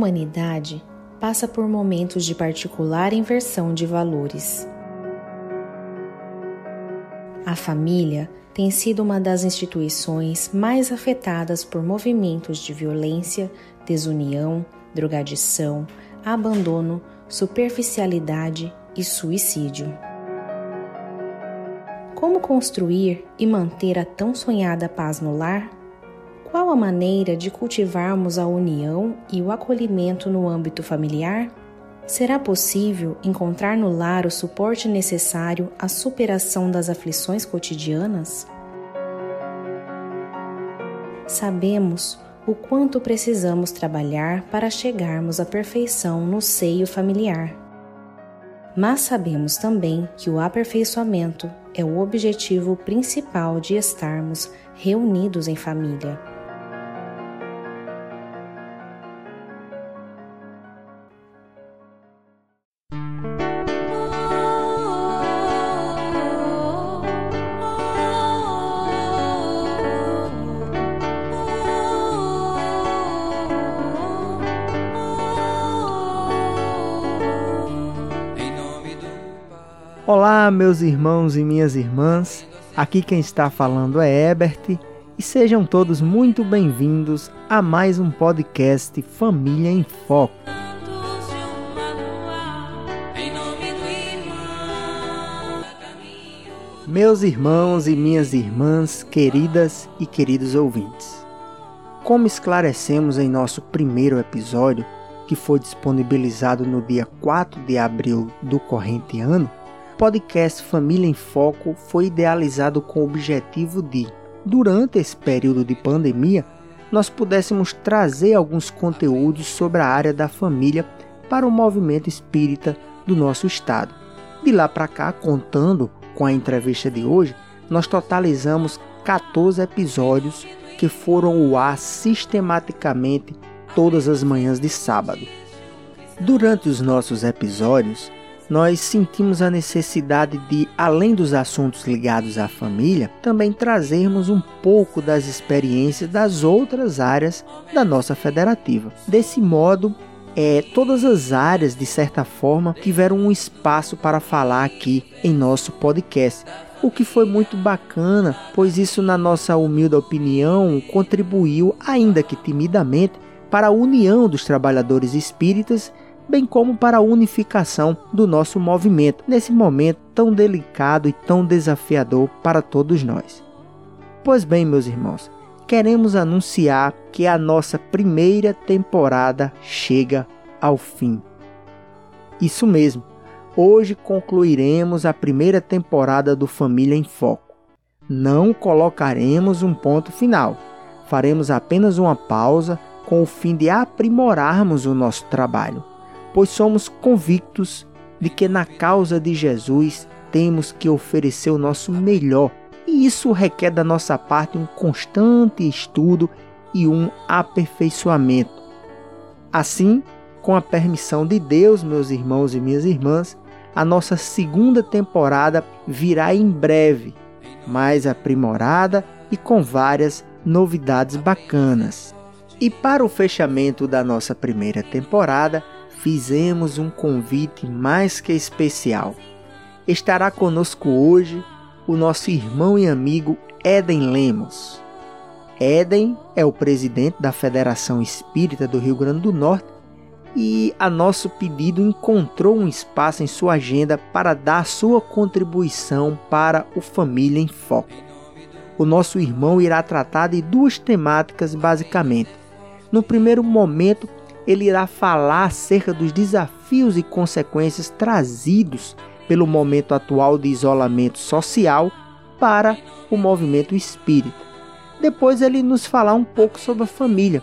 humanidade passa por momentos de particular inversão de valores. A família tem sido uma das instituições mais afetadas por movimentos de violência, desunião, drogadição, abandono, superficialidade e suicídio. Como construir e manter a tão sonhada paz no lar? Qual a maneira de cultivarmos a união e o acolhimento no âmbito familiar? Será possível encontrar no lar o suporte necessário à superação das aflições cotidianas? Sabemos o quanto precisamos trabalhar para chegarmos à perfeição no seio familiar. Mas sabemos também que o aperfeiçoamento é o objetivo principal de estarmos reunidos em família. Olá, meus irmãos e minhas irmãs. Aqui quem está falando é Ebert e sejam todos muito bem-vindos a mais um podcast Família em Foco. Meus irmãos e minhas irmãs, queridas e queridos ouvintes. Como esclarecemos em nosso primeiro episódio, que foi disponibilizado no dia 4 de abril do corrente ano, podcast Família em Foco foi idealizado com o objetivo de, durante esse período de pandemia, nós pudéssemos trazer alguns conteúdos sobre a área da família para o movimento espírita do nosso estado. De lá para cá, contando com a entrevista de hoje, nós totalizamos 14 episódios que foram ao ar sistematicamente todas as manhãs de sábado. Durante os nossos episódios, nós sentimos a necessidade de, além dos assuntos ligados à família, também trazermos um pouco das experiências das outras áreas da nossa federativa. Desse modo, é, todas as áreas, de certa forma, tiveram um espaço para falar aqui em nosso podcast. O que foi muito bacana, pois isso, na nossa humilde opinião, contribuiu, ainda que timidamente, para a união dos trabalhadores espíritas bem como para a unificação do nosso movimento nesse momento tão delicado e tão desafiador para todos nós. Pois bem, meus irmãos, queremos anunciar que a nossa primeira temporada chega ao fim. Isso mesmo, hoje concluiremos a primeira temporada do Família em Foco. Não colocaremos um ponto final, faremos apenas uma pausa com o fim de aprimorarmos o nosso trabalho pois somos convictos de que na causa de Jesus temos que oferecer o nosso melhor, e isso requer da nossa parte um constante estudo e um aperfeiçoamento. Assim, com a permissão de Deus, meus irmãos e minhas irmãs, a nossa segunda temporada virá em breve, mais aprimorada e com várias novidades bacanas. E para o fechamento da nossa primeira temporada, fizemos um convite mais que especial. Estará conosco hoje o nosso irmão e amigo Éden Lemos. Éden é o presidente da Federação Espírita do Rio Grande do Norte e, a nosso pedido, encontrou um espaço em sua agenda para dar sua contribuição para o Família em Foco. O nosso irmão irá tratar de duas temáticas basicamente. No primeiro momento, ele irá falar acerca dos desafios e consequências trazidos pelo momento atual de isolamento social para o movimento espírita. Depois ele nos falar um pouco sobre a família,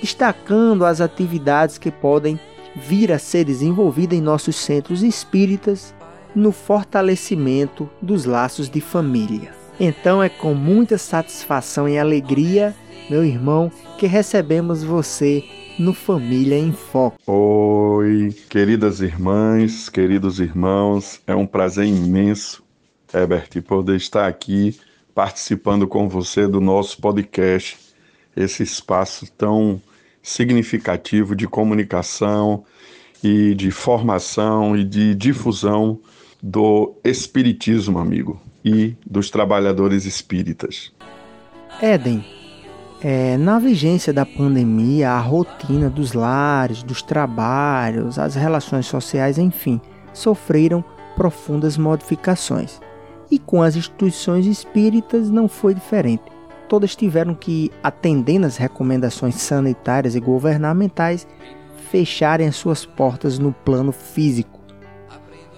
destacando as atividades que podem vir a ser desenvolvidas em nossos centros espíritas no fortalecimento dos laços de família. Então é com muita satisfação e alegria, meu irmão, que recebemos você no Família em Foco. Oi, queridas irmãs, queridos irmãos, é um prazer imenso, Herbert, poder estar aqui participando com você do nosso podcast, esse espaço tão significativo de comunicação e de formação e de difusão do espiritismo, amigo, e dos trabalhadores espíritas. Éden, é, na vigência da pandemia, a rotina dos lares, dos trabalhos, as relações sociais, enfim, sofreram profundas modificações. E com as instituições espíritas não foi diferente. Todas tiveram que, atendendo às recomendações sanitárias e governamentais, fecharem as suas portas no plano físico.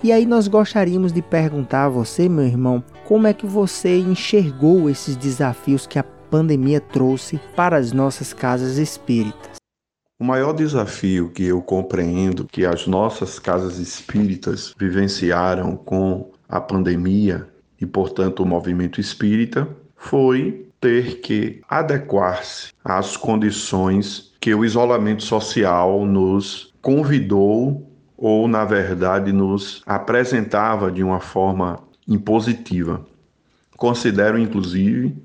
E aí nós gostaríamos de perguntar a você, meu irmão, como é que você enxergou esses desafios que a pandemia trouxe para as nossas casas espíritas? O maior desafio que eu compreendo que as nossas casas espíritas vivenciaram com a pandemia e, portanto, o movimento espírita foi ter que adequar-se às condições que o isolamento social nos convidou ou, na verdade, nos apresentava de uma forma impositiva. Considero, inclusive,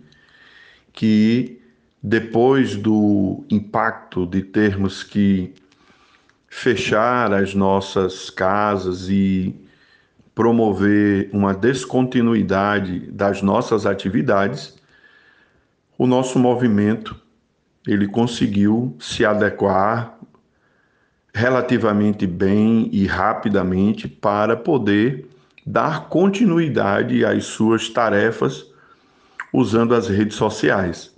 que depois do impacto de termos que fechar as nossas casas e promover uma descontinuidade das nossas atividades, o nosso movimento ele conseguiu se adequar relativamente bem e rapidamente para poder dar continuidade às suas tarefas usando as redes sociais.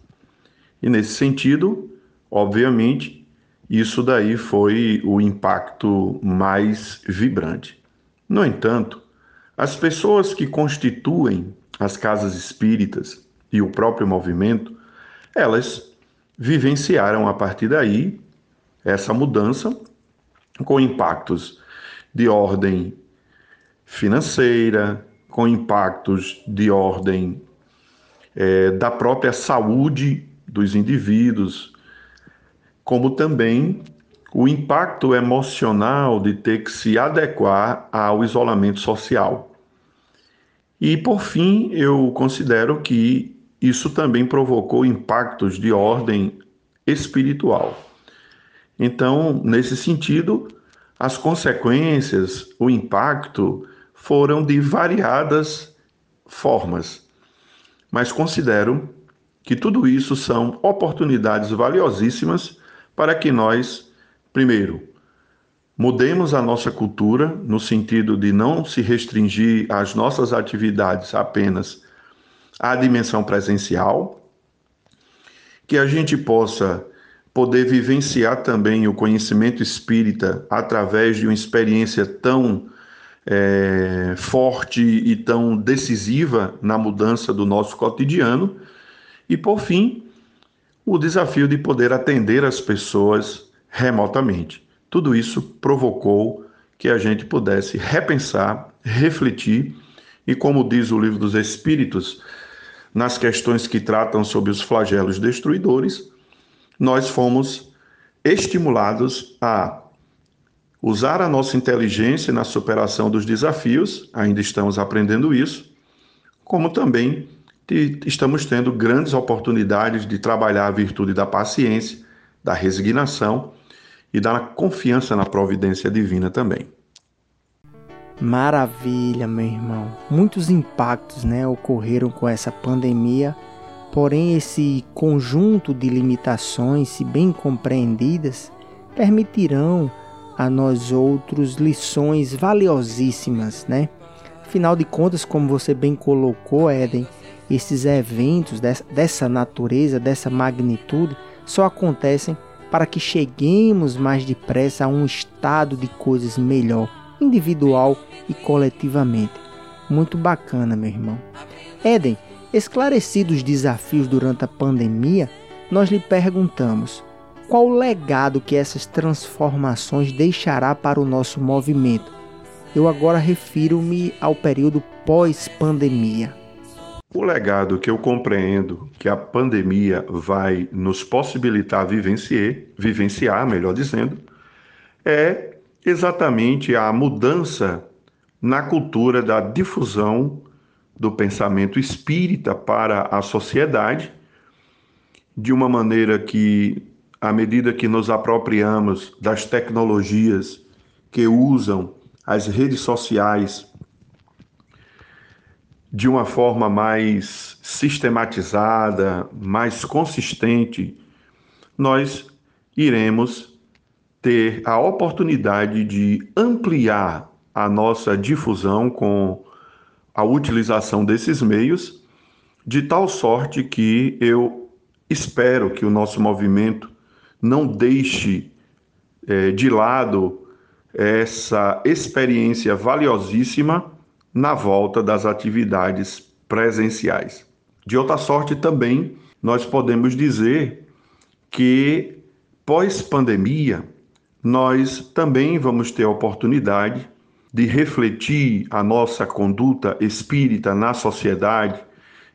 E nesse sentido, obviamente, isso daí foi o impacto mais vibrante. No entanto, as pessoas que constituem as casas espíritas e o próprio movimento, elas vivenciaram a partir daí essa mudança com impactos de ordem financeira, com impactos de ordem é, da própria saúde dos indivíduos, como também o impacto emocional de ter que se adequar ao isolamento social. E, por fim, eu considero que isso também provocou impactos de ordem espiritual. Então, nesse sentido, as consequências, o impacto foram de variadas formas mas considero que tudo isso são oportunidades valiosíssimas para que nós, primeiro, mudemos a nossa cultura no sentido de não se restringir às nossas atividades apenas à dimensão presencial, que a gente possa poder vivenciar também o conhecimento espírita através de uma experiência tão é, forte e tão decisiva na mudança do nosso cotidiano. E, por fim, o desafio de poder atender as pessoas remotamente. Tudo isso provocou que a gente pudesse repensar, refletir e, como diz o livro dos Espíritos, nas questões que tratam sobre os flagelos destruidores, nós fomos estimulados a usar a nossa inteligência na superação dos desafios, ainda estamos aprendendo isso, como também estamos tendo grandes oportunidades de trabalhar a virtude da paciência, da resignação e da confiança na providência divina também. Maravilha, meu irmão. Muitos impactos, né, ocorreram com essa pandemia, porém esse conjunto de limitações, se bem compreendidas, permitirão a nós outros lições valiosíssimas, né? Afinal de contas, como você bem colocou, Éden, esses eventos dessa natureza, dessa magnitude, só acontecem para que cheguemos mais depressa a um estado de coisas melhor, individual e coletivamente. Muito bacana, meu irmão. Éden, esclarecidos os desafios durante a pandemia, nós lhe perguntamos: qual o legado que essas transformações deixará para o nosso movimento? Eu agora refiro-me ao período pós-pandemia. O legado que eu compreendo que a pandemia vai nos possibilitar vivenciar, vivenciar, melhor dizendo, é exatamente a mudança na cultura da difusão do pensamento espírita para a sociedade, de uma maneira que à medida que nos apropriamos das tecnologias que usam as redes sociais de uma forma mais sistematizada, mais consistente, nós iremos ter a oportunidade de ampliar a nossa difusão com a utilização desses meios, de tal sorte que eu espero que o nosso movimento não deixe é, de lado essa experiência valiosíssima na volta das atividades presenciais. De outra sorte, também nós podemos dizer que pós-pandemia nós também vamos ter a oportunidade de refletir a nossa conduta espírita na sociedade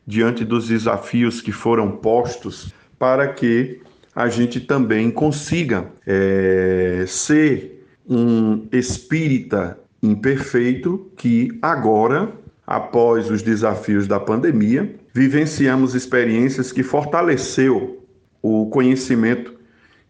diante dos desafios que foram postos para que a gente também consiga é, ser um espírita imperfeito que agora, após os desafios da pandemia, vivenciamos experiências que fortaleceu o conhecimento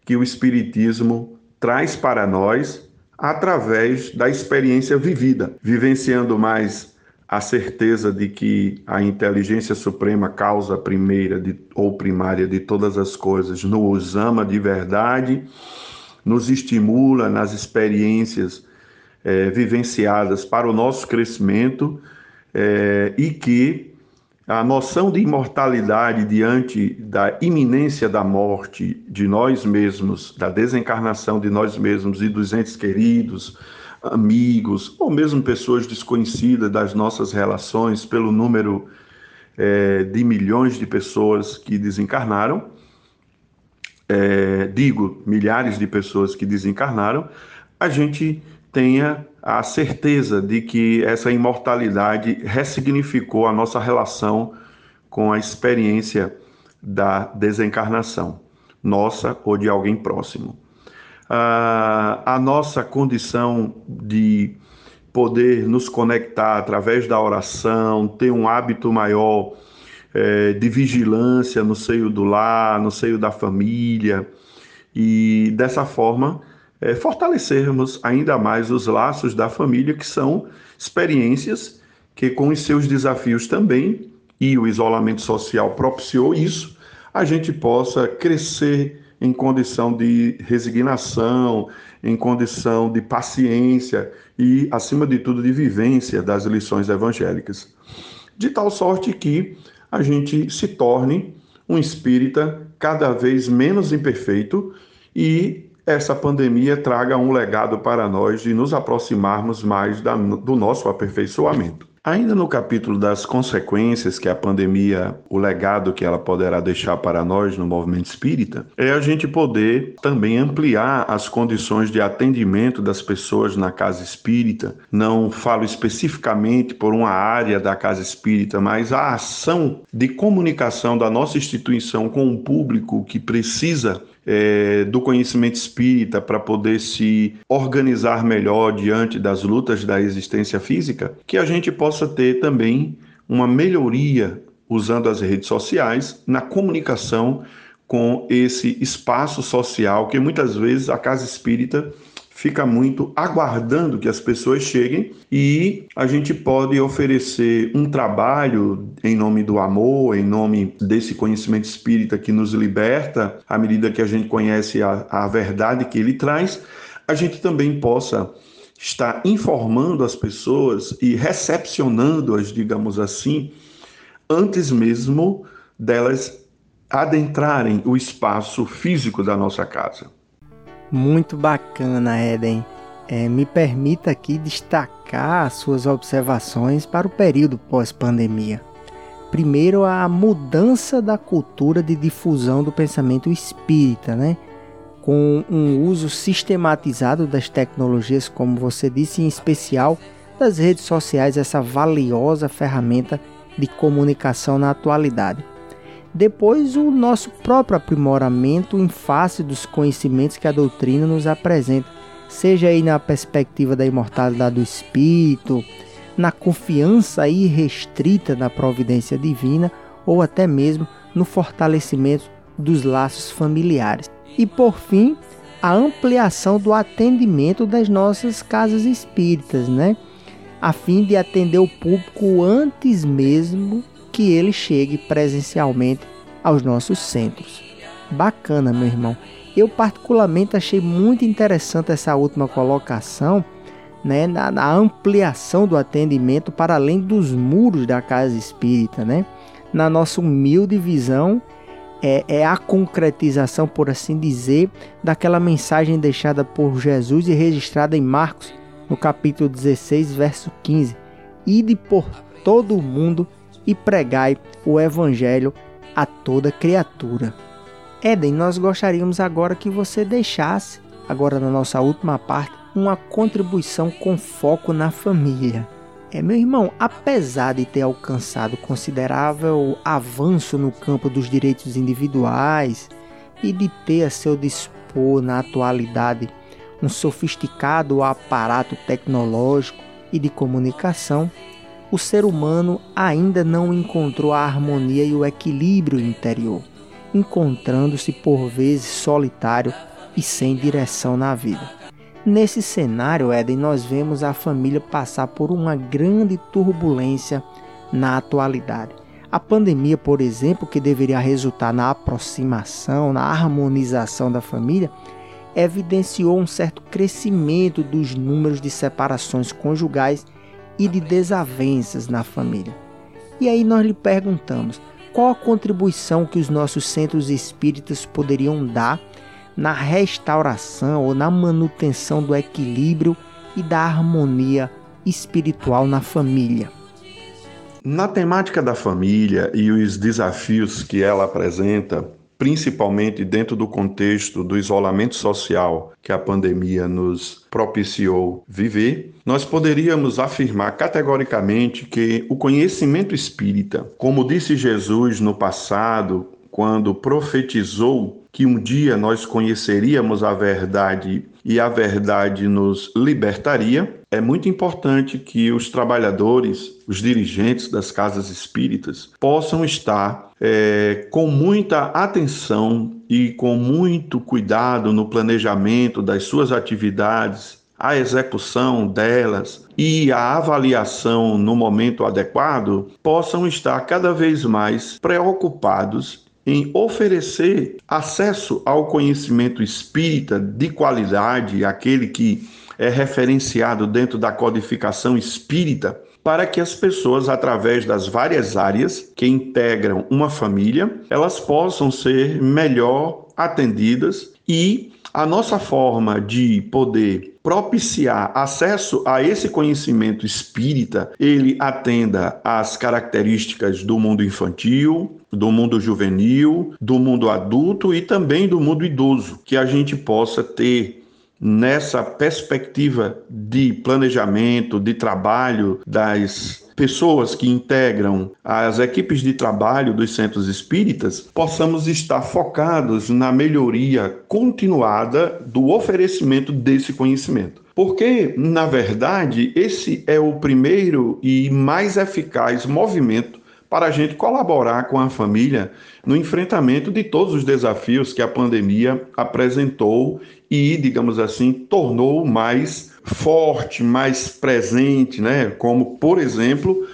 que o espiritismo traz para nós através da experiência vivida, vivenciando mais a certeza de que a inteligência suprema, causa primeira de, ou primária de todas as coisas, nos ama de verdade, nos estimula nas experiências é, vivenciadas para o nosso crescimento é, e que a noção de imortalidade diante da iminência da morte de nós mesmos, da desencarnação de nós mesmos e dos entes queridos, amigos, ou mesmo pessoas desconhecidas das nossas relações, pelo número é, de milhões de pessoas que desencarnaram, é, digo, milhares de pessoas que desencarnaram, a gente tenha a certeza de que essa imortalidade ressignificou a nossa relação com a experiência da desencarnação, nossa ou de alguém próximo. A nossa condição de poder nos conectar através da oração, ter um hábito maior é, de vigilância no seio do lar, no seio da família, e dessa forma é, fortalecermos ainda mais os laços da família, que são experiências que, com os seus desafios também, e o isolamento social propiciou isso, a gente possa crescer em condição de resignação, em condição de paciência e, acima de tudo, de vivência das lições evangélicas. De tal sorte que a gente se torne um espírita cada vez menos imperfeito e essa pandemia traga um legado para nós de nos aproximarmos mais da, do nosso aperfeiçoamento. Ainda no capítulo das consequências que a pandemia, o legado que ela poderá deixar para nós no movimento espírita, é a gente poder também ampliar as condições de atendimento das pessoas na casa espírita. Não falo especificamente por uma área da casa espírita, mas a ação de comunicação da nossa instituição com o público que precisa é, do conhecimento espírita para poder se organizar melhor diante das lutas da existência física, que a gente possa ter também uma melhoria usando as redes sociais na comunicação com esse espaço social que muitas vezes a casa espírita fica muito aguardando que as pessoas cheguem e a gente pode oferecer um trabalho em nome do amor, em nome desse conhecimento espírita que nos liberta à medida que a gente conhece a, a verdade que ele traz, a gente também possa estar informando as pessoas e recepcionando-as, digamos assim, antes mesmo delas adentrarem o espaço físico da nossa casa. Muito bacana, Eden. É, me permita aqui destacar suas observações para o período pós-pandemia. Primeiro, a mudança da cultura de difusão do pensamento espírita, né? com um uso sistematizado das tecnologias, como você disse, em especial das redes sociais, essa valiosa ferramenta de comunicação na atualidade. Depois, o nosso próprio aprimoramento em face dos conhecimentos que a doutrina nos apresenta, seja aí na perspectiva da imortalidade do espírito, na confiança irrestrita na providência divina ou até mesmo no fortalecimento dos laços familiares. E por fim, a ampliação do atendimento das nossas casas espíritas, né? A fim de atender o público antes mesmo que ele chegue presencialmente aos nossos centros. Bacana, meu irmão. Eu particularmente achei muito interessante essa última colocação, né, na, na, ampliação do atendimento para além dos muros da casa espírita, né? Na nossa humilde visão, é, é a concretização, por assim dizer, daquela mensagem deixada por Jesus e registrada em Marcos, no capítulo 16, verso 15: Ide por todo o mundo e pregai o evangelho a toda criatura. Éden, nós gostaríamos agora que você deixasse, agora na nossa última parte, uma contribuição com foco na família. É, meu irmão, apesar de ter alcançado considerável avanço no campo dos direitos individuais e de ter a seu dispor na atualidade um sofisticado aparato tecnológico e de comunicação, o ser humano ainda não encontrou a harmonia e o equilíbrio interior encontrando-se por vezes solitário e sem direção na vida. Nesse cenário, Éden, nós vemos a família passar por uma grande turbulência na atualidade. A pandemia, por exemplo, que deveria resultar na aproximação, na harmonização da família, evidenciou um certo crescimento dos números de separações conjugais e de desavenças na família. E aí nós lhe perguntamos: qual a contribuição que os nossos centros espíritas poderiam dar na restauração ou na manutenção do equilíbrio e da harmonia espiritual na família? Na temática da família e os desafios que ela apresenta, principalmente dentro do contexto do isolamento social que a pandemia nos propiciou viver, nós poderíamos afirmar categoricamente que o conhecimento espírita, como disse Jesus no passado, quando profetizou que um dia nós conheceríamos a verdade e a verdade nos libertaria, é muito importante que os trabalhadores, os dirigentes das casas espíritas, possam estar é, com muita atenção e com muito cuidado no planejamento das suas atividades, a execução delas e a avaliação no momento adequado, possam estar cada vez mais preocupados em oferecer acesso ao conhecimento espírita de qualidade, aquele que é referenciado dentro da codificação espírita, para que as pessoas, através das várias áreas que integram uma família, elas possam ser melhor atendidas e a nossa forma de poder propiciar acesso a esse conhecimento espírita, ele atenda às características do mundo infantil, do mundo juvenil, do mundo adulto e também do mundo idoso, que a gente possa ter nessa perspectiva de planejamento, de trabalho das pessoas que integram as equipes de trabalho dos centros espíritas, possamos estar focados na melhoria continuada do oferecimento desse conhecimento. Porque, na verdade, esse é o primeiro e mais eficaz movimento para a gente colaborar com a família no enfrentamento de todos os desafios que a pandemia apresentou e, digamos assim, tornou mais forte, mais presente, né? Como, por exemplo,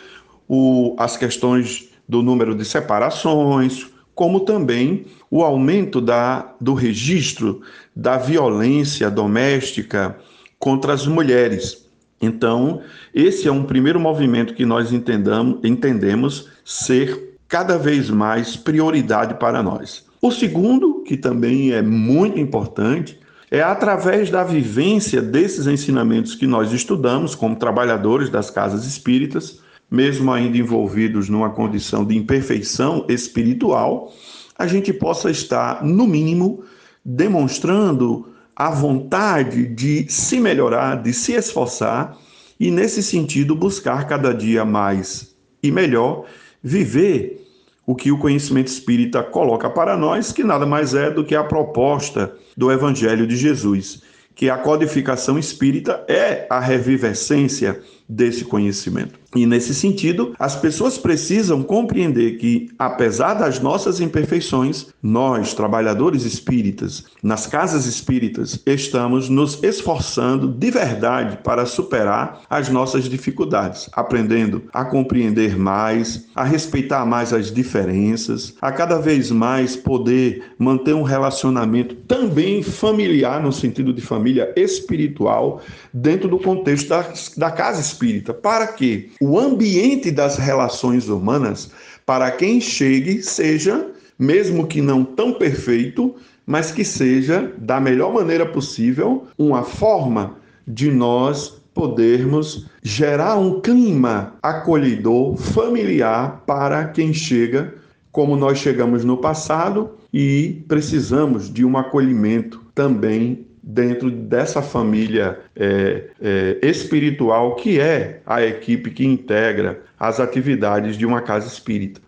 o, as questões do número de separações, como também o aumento da, do registro da violência doméstica contra as mulheres. Então, esse é um primeiro movimento que nós entendemos ser cada vez mais prioridade para nós. O segundo, que também é muito importante, é através da vivência desses ensinamentos que nós estudamos como trabalhadores das casas espíritas, mesmo ainda envolvidos numa condição de imperfeição espiritual, a gente possa estar, no mínimo, demonstrando a vontade de se melhorar, de se esforçar e, nesse sentido, buscar cada dia mais e melhor viver o que o conhecimento espírita coloca para nós, que nada mais é do que a proposta do Evangelho de Jesus, que a codificação espírita é a revivescência desse conhecimento. E nesse sentido, as pessoas precisam compreender que, apesar das nossas imperfeições, nós, trabalhadores espíritas, nas casas espíritas, estamos nos esforçando de verdade para superar as nossas dificuldades, aprendendo a compreender mais, a respeitar mais as diferenças, a cada vez mais poder manter um relacionamento também familiar, no sentido de família espiritual, dentro do contexto da, da casa espírita. Para que o ambiente das relações humanas, para quem chegue, seja, mesmo que não tão perfeito, mas que seja, da melhor maneira possível, uma forma de nós podermos gerar um clima acolhedor, familiar para quem chega, como nós chegamos no passado e precisamos de um acolhimento também dentro dessa família é, é, espiritual que é a equipe que integra as atividades de uma casa espírita.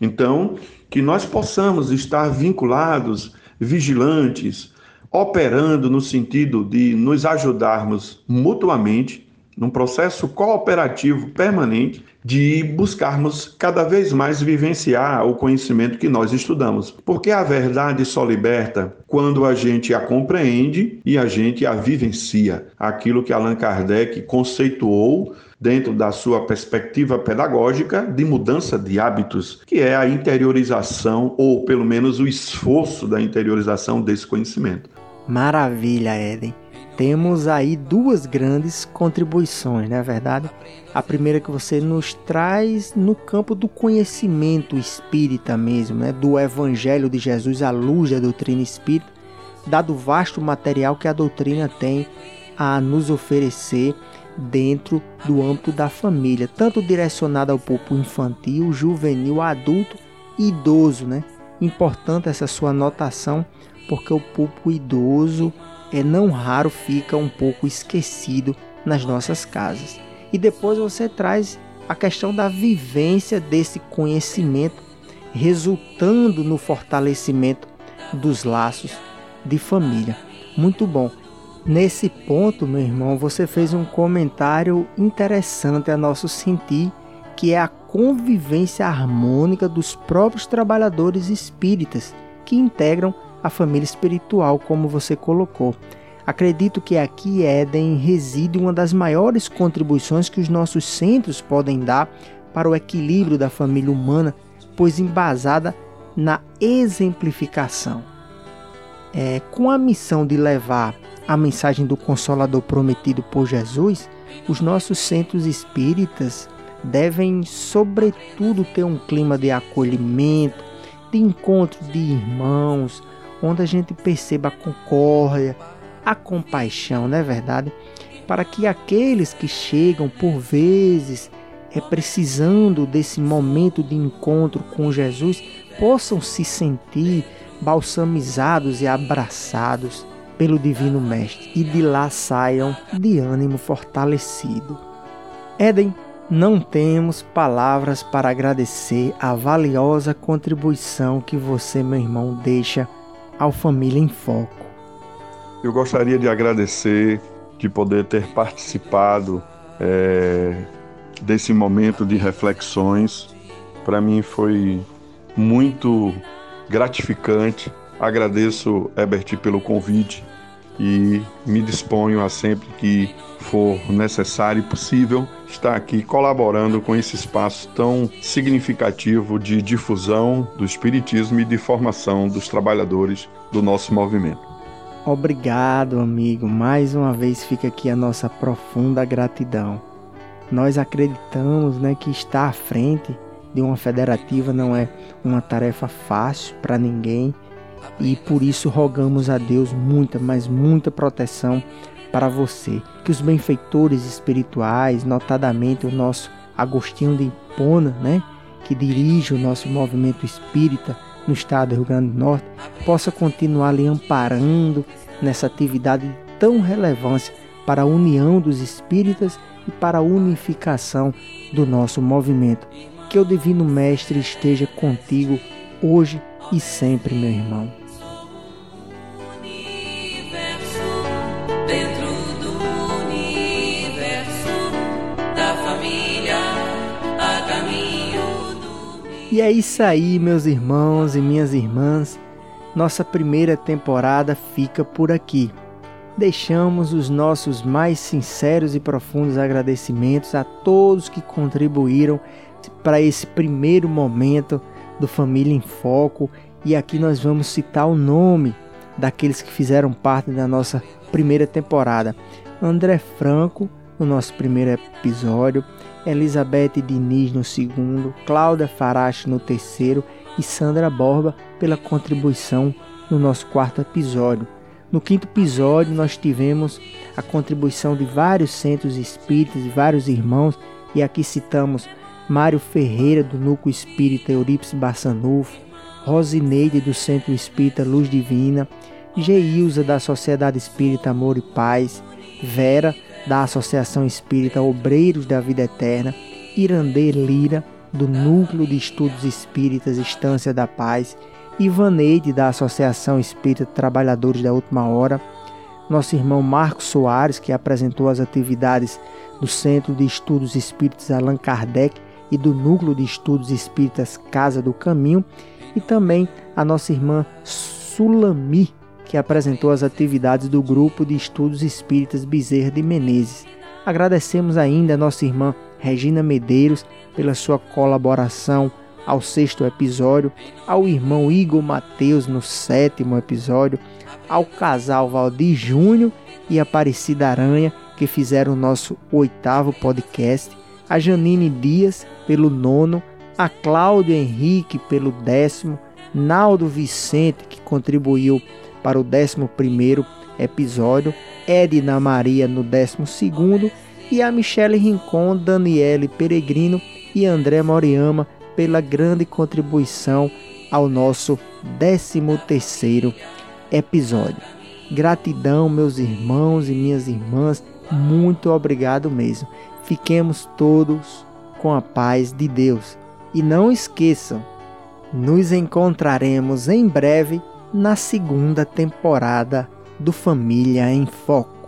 Então, que nós possamos estar vinculados, vigilantes, operando no sentido de nos ajudarmos mutuamente num processo cooperativo permanente de buscarmos cada vez mais vivenciar o conhecimento que nós estudamos. Porque a verdade só liberta quando a gente a compreende e a gente a vivencia. Aquilo que Allan Kardec conceituou dentro da sua perspectiva pedagógica de mudança de hábitos, que é a interiorização ou pelo menos o esforço da interiorização desse conhecimento. Maravilha, Eden temos aí duas grandes contribuições, não é verdade? A primeira que você nos traz no campo do conhecimento espírita mesmo, né? do Evangelho de Jesus à luz da doutrina espírita, dado o vasto material que a doutrina tem a nos oferecer dentro do âmbito da família, tanto direcionado ao público infantil, juvenil, adulto e idoso, né? Importante essa sua anotação, porque o público idoso é não raro fica um pouco esquecido nas nossas casas. E depois você traz a questão da vivência desse conhecimento, resultando no fortalecimento dos laços de família. Muito bom. Nesse ponto, meu irmão, você fez um comentário interessante a nosso sentir, que é a convivência harmônica dos próprios trabalhadores espíritas que integram a família espiritual, como você colocou. Acredito que aqui, Éden, reside uma das maiores contribuições que os nossos centros podem dar para o equilíbrio da família humana, pois embasada na exemplificação. É, com a missão de levar a mensagem do Consolador prometido por Jesus, os nossos centros espíritas devem, sobretudo, ter um clima de acolhimento, de encontro de irmãos, onde a gente perceba a concórdia, a compaixão, não é verdade? Para que aqueles que chegam por vezes é precisando desse momento de encontro com Jesus possam se sentir balsamizados e abraçados pelo Divino Mestre e de lá saiam de ânimo fortalecido. Éden, não temos palavras para agradecer a valiosa contribuição que você, meu irmão, deixa ao Família em Foco. Eu gostaria de agradecer de poder ter participado é, desse momento de reflexões. Para mim foi muito gratificante. Agradeço, Herbert, pelo convite e me disponho a sempre que for necessário e possível estar aqui colaborando com esse espaço tão significativo de difusão do espiritismo e de formação dos trabalhadores do nosso movimento. Obrigado, amigo. Mais uma vez fica aqui a nossa profunda gratidão. Nós acreditamos, né, que estar à frente de uma federativa não é uma tarefa fácil para ninguém e por isso rogamos a Deus muita, mas muita proteção para você. Que os benfeitores espirituais, notadamente o nosso Agostinho de Hipona, né, que dirige o nosso movimento espírita no estado do Rio Grande do Norte, possa continuar lhe amparando nessa atividade de tão relevância para a união dos espíritas e para a unificação do nosso movimento. Que o Divino Mestre esteja contigo hoje e sempre, meu irmão. E é isso aí, meus irmãos e minhas irmãs. Nossa primeira temporada fica por aqui. Deixamos os nossos mais sinceros e profundos agradecimentos a todos que contribuíram para esse primeiro momento do Família em Foco e aqui nós vamos citar o nome daqueles que fizeram parte da nossa primeira temporada. André Franco, no nosso primeiro episódio, Elizabeth Diniz no segundo, Cláudia Farache no terceiro e Sandra Borba pela contribuição no nosso quarto episódio. No quinto episódio, nós tivemos a contribuição de vários centros espíritas, de vários irmãos, e aqui citamos Mário Ferreira, do Núcleo Espírita Eurípides Bassanufo, Rosineide, do Centro Espírita Luz Divina, Geilza, da Sociedade Espírita Amor e Paz, Vera, da Associação Espírita Obreiros da Vida Eterna, Irandê Lira, do Núcleo de Estudos Espíritas Estância da Paz, Ivaneide, da Associação Espírita Trabalhadores da Última Hora, nosso irmão Marcos Soares, que apresentou as atividades do Centro de Estudos Espíritas Allan Kardec e do Núcleo de Estudos Espíritas Casa do Caminho, e também a nossa irmã Sulami, que apresentou as atividades do Grupo de Estudos Espíritas Bezerra de Menezes. Agradecemos ainda a nossa irmã Regina Medeiros pela sua colaboração ao sexto episódio, ao irmão Igor Mateus no sétimo episódio, ao casal Valdir Júnior e Aparecida Aranha que fizeram o nosso oitavo podcast, a Janine Dias pelo nono, a Cláudio Henrique pelo décimo, Naldo Vicente que contribuiu para o décimo primeiro episódio, Edna Maria no décimo segundo e a Michele Rincon, Daniele Peregrino e André Moriama pela grande contribuição ao nosso 13 terceiro episódio. Gratidão, meus irmãos e minhas irmãs, muito obrigado mesmo. Fiquemos todos com a paz de Deus. E não esqueçam, nos encontraremos em breve na segunda temporada do Família em Foco.